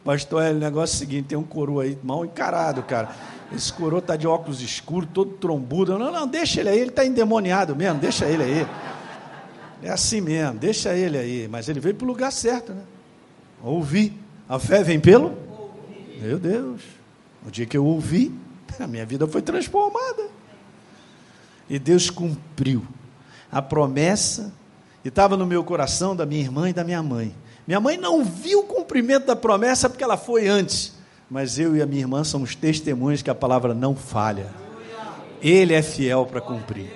Pastor, é o negócio é o seguinte: tem um coroa aí mal encarado, cara. Esse coroa está de óculos escuros, todo trombudo. Não, não, deixa ele aí, ele está endemoniado mesmo, deixa ele aí. É assim mesmo, deixa ele aí. Mas ele veio para o lugar certo, né? Ouvi. A fé vem pelo? Meu Deus. O dia que eu ouvi, a minha vida foi transformada. E Deus cumpriu a promessa, e estava no meu coração da minha irmã e da minha mãe. Minha mãe não viu o cumprimento da promessa porque ela foi antes, mas eu e a minha irmã somos testemunhas que a palavra não falha. Ele é fiel para cumprir.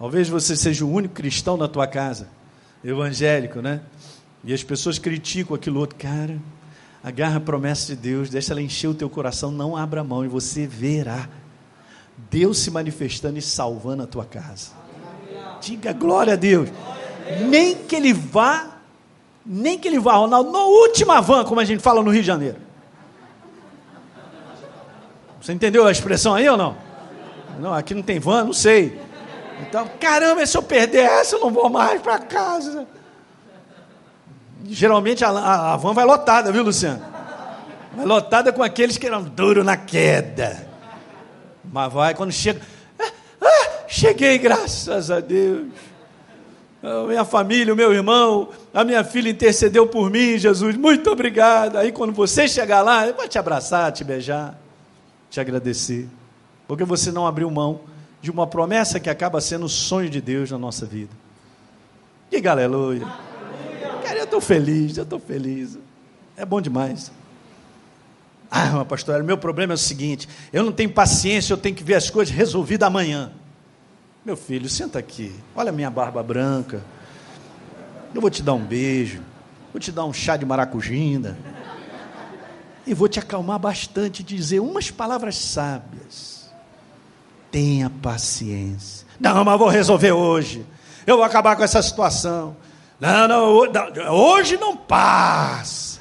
Talvez você seja o único cristão na tua casa, evangélico, né? E as pessoas criticam aquilo outro. Cara, agarra a promessa de Deus, deixa ela encher o teu coração, não abra mão e você verá Deus se manifestando e salvando a tua casa. Diga glória a Deus. Nem que ele vá, nem que ele vá, Ronaldo, na última van, como a gente fala no Rio de Janeiro. Você entendeu a expressão aí ou não? Não, aqui não tem van, não sei. Então, caramba, se eu perder essa, eu não vou mais para casa. Geralmente a, a, a, van vai lotada, viu, Luciano? Vai lotada com aqueles que eram duro na queda. Mas vai, quando chega. Ah, ah, cheguei, graças a Deus. A minha família, o meu irmão, a minha filha intercedeu por mim, Jesus, muito obrigado. Aí quando você chegar lá, vou te abraçar, te beijar, te agradecer. Porque você não abriu mão de uma promessa que acaba sendo o sonho de Deus na nossa vida. Diga aleluia. Cara, eu estou feliz, eu estou feliz. É bom demais. Ah, pastor, meu problema é o seguinte: eu não tenho paciência, eu tenho que ver as coisas resolvidas amanhã. Meu filho, senta aqui. Olha a minha barba branca. Eu vou te dar um beijo. Vou te dar um chá de maracujina. E vou te acalmar bastante e dizer umas palavras sábias. Tenha paciência. Não, mas vou resolver hoje. Eu vou acabar com essa situação. Não, não, hoje não passa.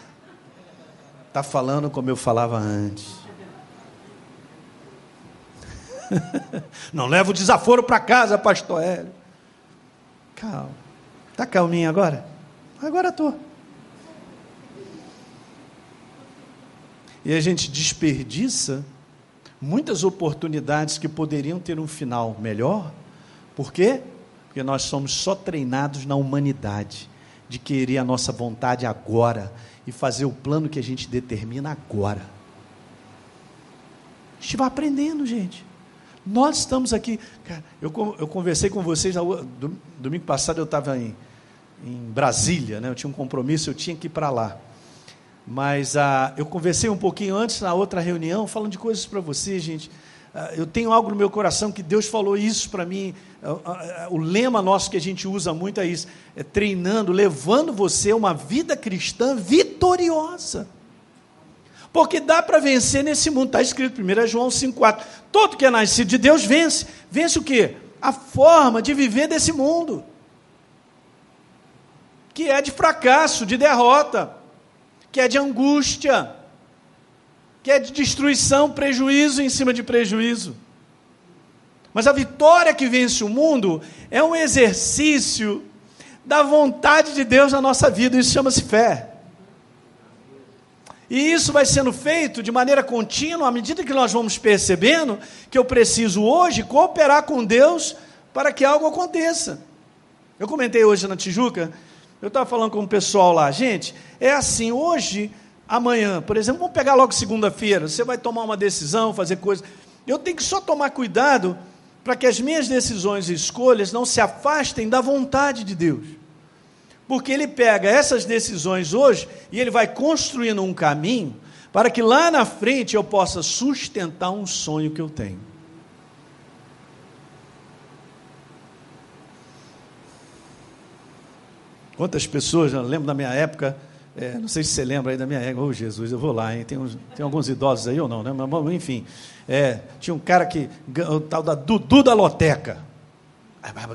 Está falando como eu falava antes. Não leva o desaforo para casa, pastor Hélio. Calma. Está calminho agora? Agora estou. E a gente desperdiça muitas oportunidades que poderiam ter um final melhor. Por quê? Porque nós somos só treinados na humanidade de querer a nossa vontade agora e fazer o plano que a gente determina agora. A gente vai aprendendo, gente. Nós estamos aqui. Cara, eu, eu conversei com vocês, domingo passado eu estava em, em Brasília, né? eu tinha um compromisso, eu tinha que ir para lá. Mas ah, eu conversei um pouquinho antes, na outra reunião, falando de coisas para vocês, gente. Ah, eu tenho algo no meu coração que Deus falou isso para mim. Ah, ah, o lema nosso que a gente usa muito é isso: é treinando, levando você uma vida cristã vitoriosa. Porque dá para vencer nesse mundo. Está escrito 1 João 5,4. Todo que é nascido de Deus vence. Vence o quê? A forma de viver desse mundo. Que é de fracasso, de derrota, que é de angústia, que é de destruição, prejuízo em cima de prejuízo. Mas a vitória que vence o mundo é um exercício da vontade de Deus na nossa vida, isso chama-se fé. E isso vai sendo feito de maneira contínua, à medida que nós vamos percebendo que eu preciso hoje cooperar com Deus para que algo aconteça. Eu comentei hoje na Tijuca, eu estava falando com o pessoal lá, gente, é assim, hoje, amanhã, por exemplo, vamos pegar logo segunda-feira, você vai tomar uma decisão, fazer coisa. Eu tenho que só tomar cuidado para que as minhas decisões e escolhas não se afastem da vontade de Deus. Porque ele pega essas decisões hoje e ele vai construindo um caminho para que lá na frente eu possa sustentar um sonho que eu tenho. Quantas pessoas, eu lembro da minha época, É, não sei se você lembra aí da minha égua. Ô oh, Jesus, eu vou lá, hein? Tem, uns, tem alguns idosos aí ou não, né? Mas, enfim, é, tinha um cara que, o tal da Dudu da Loteca,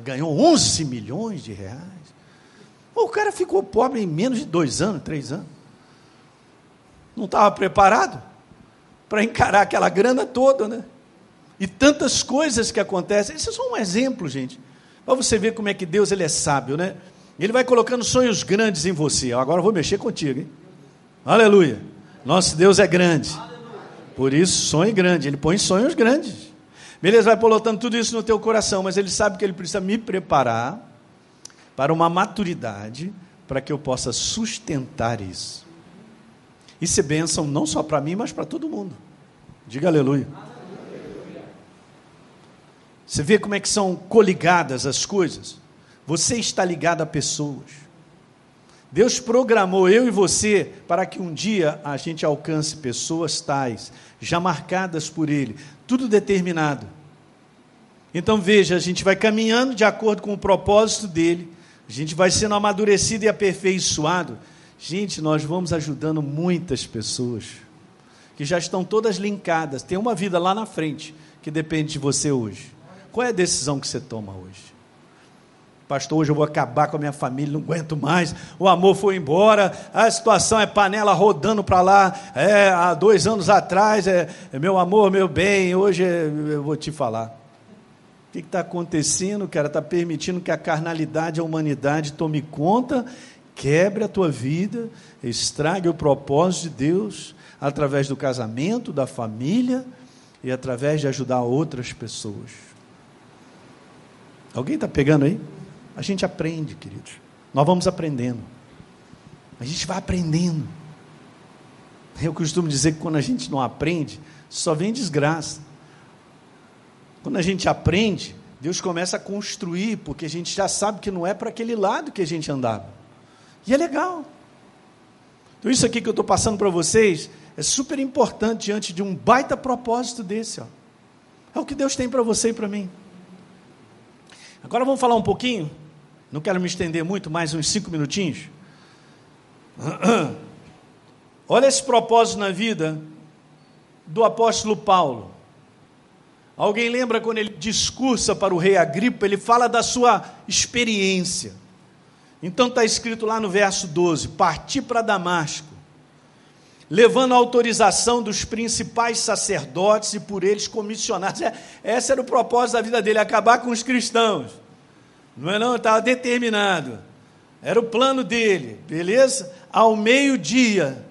ganhou 11 milhões de reais. O cara ficou pobre em menos de dois anos, três anos. Não estava preparado para encarar aquela grana toda, né? E tantas coisas que acontecem. Isso é só um exemplo, gente. Para você ver como é que Deus ele é sábio, né? Ele vai colocando sonhos grandes em você. Agora eu vou mexer contigo, hein? Aleluia. Nosso Deus é grande. Por isso, sonho grande. Ele põe sonhos grandes. Beleza, vai colocando tudo isso no teu coração, mas ele sabe que ele precisa me preparar para uma maturidade para que eu possa sustentar isso. Isso é bênção não só para mim, mas para todo mundo. Diga aleluia. Você vê como é que são coligadas as coisas? Você está ligado a pessoas. Deus programou eu e você para que um dia a gente alcance pessoas tais, já marcadas por Ele, tudo determinado. Então veja, a gente vai caminhando de acordo com o propósito dele, a gente vai sendo amadurecido e aperfeiçoado. Gente, nós vamos ajudando muitas pessoas que já estão todas linkadas, tem uma vida lá na frente que depende de você hoje. Qual é a decisão que você toma hoje? Pastor, hoje eu vou acabar com a minha família, não aguento mais. O amor foi embora, a situação é panela rodando para lá. É, há dois anos atrás, é, é, meu amor, meu bem, hoje é, eu vou te falar. O que está acontecendo, cara? Está permitindo que a carnalidade, a humanidade tome conta, quebre a tua vida, estrague o propósito de Deus através do casamento, da família e através de ajudar outras pessoas. Alguém está pegando aí? A gente aprende, queridos. Nós vamos aprendendo. A gente vai aprendendo. Eu costumo dizer que quando a gente não aprende, só vem desgraça. Quando a gente aprende, Deus começa a construir, porque a gente já sabe que não é para aquele lado que a gente andava. E é legal. Então, isso aqui que eu estou passando para vocês é super importante diante de um baita propósito desse. Ó. É o que Deus tem para você e para mim. Agora vamos falar um pouquinho não quero me estender muito, mais uns cinco minutinhos. Olha esse propósito na vida do apóstolo Paulo. Alguém lembra quando ele discursa para o rei Agripa, ele fala da sua experiência. Então está escrito lá no verso 12: Parti para Damasco, levando a autorização dos principais sacerdotes e por eles comissionados. É, esse era o propósito da vida dele, acabar com os cristãos. Não é não, estava determinado. Era o plano dele, beleza? Ao meio-dia.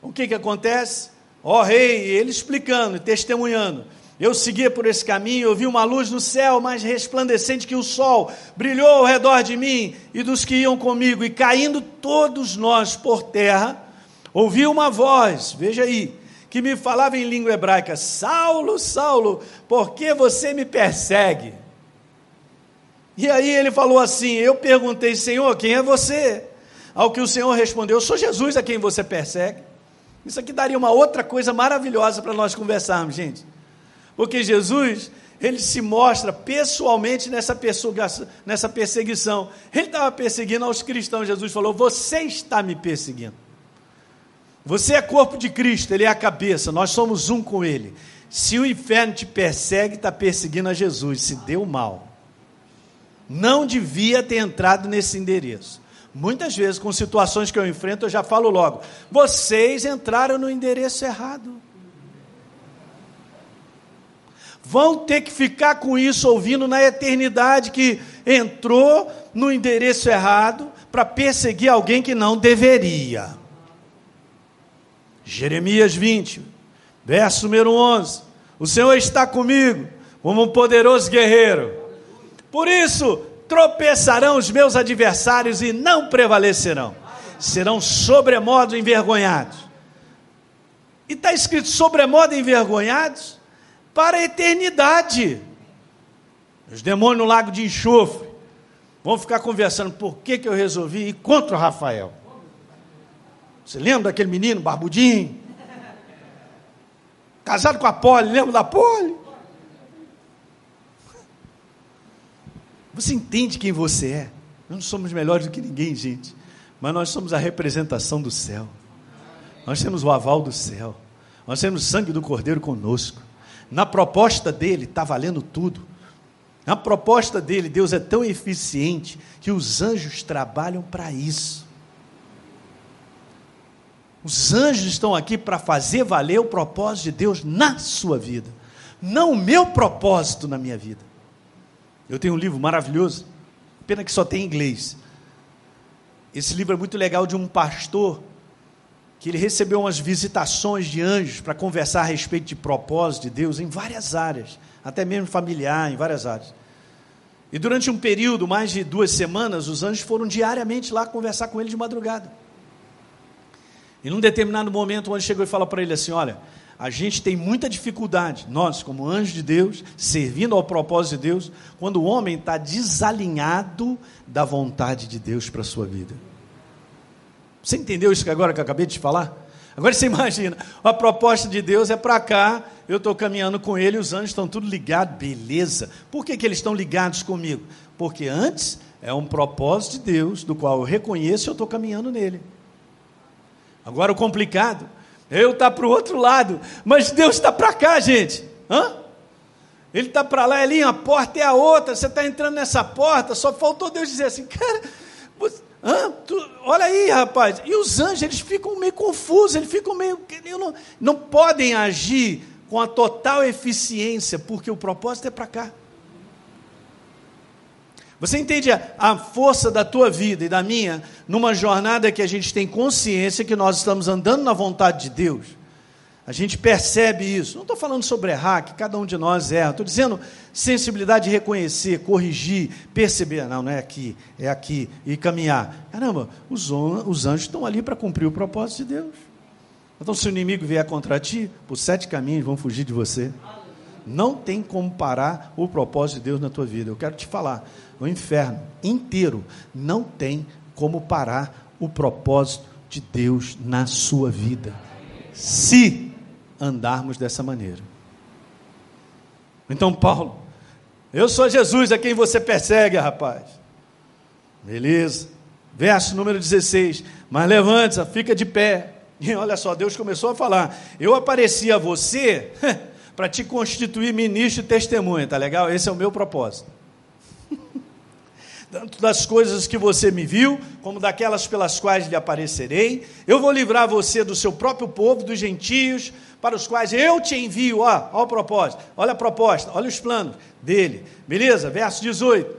O que que acontece? Ó oh, rei, ele explicando, testemunhando. Eu seguia por esse caminho, eu vi uma luz no céu mais resplandecente que o sol, brilhou ao redor de mim e dos que iam comigo, e caindo todos nós por terra, ouvi uma voz, veja aí, que me falava em língua hebraica: Saulo, Saulo, por que você me persegue? E aí ele falou assim: Eu perguntei, Senhor, quem é você? Ao que o Senhor respondeu: Eu sou Jesus a quem você persegue. Isso aqui daria uma outra coisa maravilhosa para nós conversarmos, gente. Porque Jesus, ele se mostra pessoalmente nessa, nessa perseguição. Ele estava perseguindo aos cristãos. Jesus falou: Você está me perseguindo. Você é corpo de Cristo, ele é a cabeça, nós somos um com ele. Se o inferno te persegue, está perseguindo a Jesus, se deu mal não devia ter entrado nesse endereço. Muitas vezes, com situações que eu enfrento, eu já falo logo: vocês entraram no endereço errado. Vão ter que ficar com isso ouvindo na eternidade que entrou no endereço errado para perseguir alguém que não deveria. Jeremias 20, verso número 11: O Senhor está comigo como um poderoso guerreiro por isso, tropeçarão os meus adversários e não prevalecerão. Serão sobremodo envergonhados. E está escrito sobremodo envergonhados para a eternidade. Os demônios no lago de enxofre vão ficar conversando por que, que eu resolvi ir contra o Rafael. Você lembra daquele menino barbudinho? Casado com a Poli, lembra da Poli? Você entende quem você é? Nós não somos melhores do que ninguém, gente. mas nós somos a representação do céu. Nós temos o aval do céu. Nós temos o sangue do Cordeiro conosco. Na proposta dele está valendo tudo. Na proposta dele, Deus é tão eficiente que os anjos trabalham para isso. Os anjos estão aqui para fazer valer o propósito de Deus na sua vida, não o meu propósito na minha vida. Eu tenho um livro maravilhoso, pena que só tem em inglês. Esse livro é muito legal de um pastor que ele recebeu umas visitações de anjos para conversar a respeito de propósito de Deus em várias áreas, até mesmo familiar, em várias áreas. E durante um período, mais de duas semanas, os anjos foram diariamente lá conversar com ele de madrugada. E num determinado momento, o anjo chegou e falou para ele assim: Olha, a gente tem muita dificuldade, nós, como anjos de Deus, servindo ao propósito de Deus, quando o homem está desalinhado da vontade de Deus para a sua vida. Você entendeu isso que agora que eu acabei de falar? Agora você imagina, a proposta de Deus é para cá, eu estou caminhando com ele, os anjos estão tudo ligados, beleza. Por que, que eles estão ligados comigo? Porque antes é um propósito de Deus, do qual eu reconheço e eu estou caminhando nele. Agora o complicado, eu tá para o outro lado, mas Deus está para cá, gente. Hã? Ele está para lá, ali, a porta é a outra, você está entrando nessa porta, só faltou Deus dizer assim, cara, você, hã? Tu, olha aí, rapaz. E os anjos, eles ficam meio confusos, eles ficam meio. Não, não podem agir com a total eficiência, porque o propósito é para cá. Você entende a, a, força da tua vida e da minha numa jornada que a gente tem consciência que nós estamos andando na vontade de Deus? A gente percebe isso. Não estou falando sobre errar, que cada um de nós erra. Estou dizendo sensibilidade de reconhecer, corrigir, perceber. Não, não é aqui, é aqui. E caminhar. Caramba, os, os anjos estão ali para cumprir o propósito de Deus. Então, se o inimigo vier contra ti, por sete caminhos vão fugir de você. Não tem como parar o propósito de Deus na tua vida. Eu quero te falar o inferno inteiro não tem como parar o propósito de Deus na sua vida, se andarmos dessa maneira. Então, Paulo, eu sou Jesus a quem você persegue, rapaz. Beleza. Verso número 16. Mas levante-se, fica de pé. E olha só, Deus começou a falar: Eu apareci a você para te constituir ministro e testemunha, tá legal? Esse é o meu propósito tanto das coisas que você me viu, como daquelas pelas quais lhe aparecerei. Eu vou livrar você do seu próprio povo, dos gentios, para os quais eu te envio. Ó, ó o propósito, olha a proposta, olha os planos dele. Beleza? Verso 18.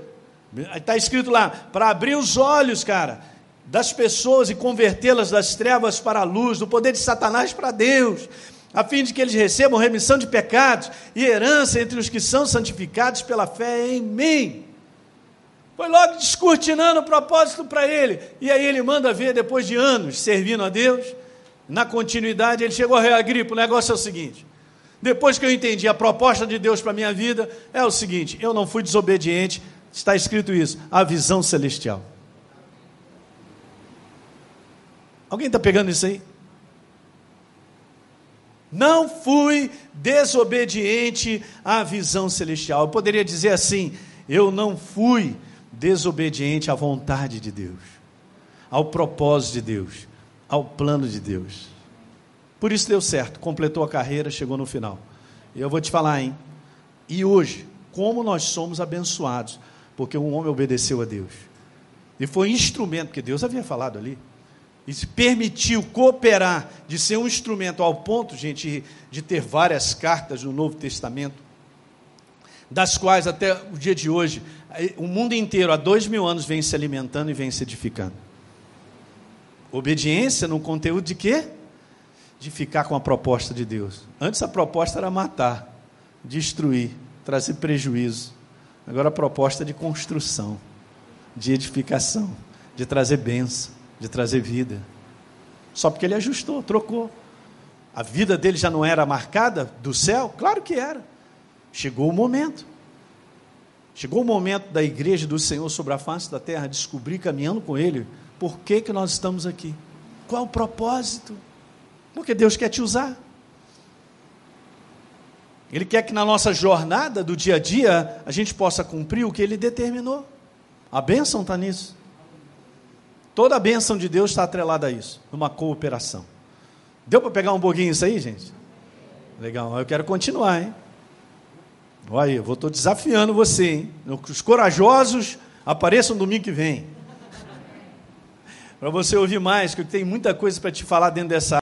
Está escrito lá, para abrir os olhos, cara, das pessoas e convertê-las das trevas para a luz, do poder de Satanás para Deus, a fim de que eles recebam remissão de pecados e herança entre os que são santificados pela fé em mim. Foi logo descortinando o propósito para ele. E aí ele manda ver, depois de anos servindo a Deus, na continuidade, ele chegou a rei Agripa. O negócio é o seguinte: depois que eu entendi a proposta de Deus para a minha vida, é o seguinte: eu não fui desobediente, está escrito isso, a visão celestial. Alguém está pegando isso aí? Não fui desobediente à visão celestial. Eu poderia dizer assim: eu não fui desobediente à vontade de Deus, ao propósito de Deus, ao plano de Deus. Por isso deu certo, completou a carreira, chegou no final. E eu vou te falar, hein? E hoje, como nós somos abençoados, porque um homem obedeceu a Deus. E foi instrumento, porque Deus havia falado ali. E se permitiu cooperar, de ser um instrumento ao ponto, gente, de ter várias cartas no Novo Testamento das quais até o dia de hoje, o mundo inteiro, há dois mil anos, vem se alimentando e vem se edificando. Obediência no conteúdo de quê? De ficar com a proposta de Deus. Antes a proposta era matar, destruir, trazer prejuízo. Agora a proposta é de construção, de edificação, de trazer bênção, de trazer vida. Só porque ele ajustou, trocou. A vida dele já não era marcada do céu? Claro que era. Chegou o momento. Chegou o momento da igreja do Senhor sobre a face da terra descobrir, caminhando com Ele, por que, que nós estamos aqui. Qual o propósito? Porque Deus quer te usar. Ele quer que na nossa jornada do dia a dia a gente possa cumprir o que Ele determinou. A bênção está nisso. Toda a bênção de Deus está atrelada a isso, numa cooperação. Deu para pegar um pouquinho isso aí, gente? Legal, eu quero continuar, hein? Olha aí, eu estou desafiando você, hein? Os corajosos apareçam domingo que vem. para você ouvir mais, que eu tenho muita coisa para te falar dentro dessa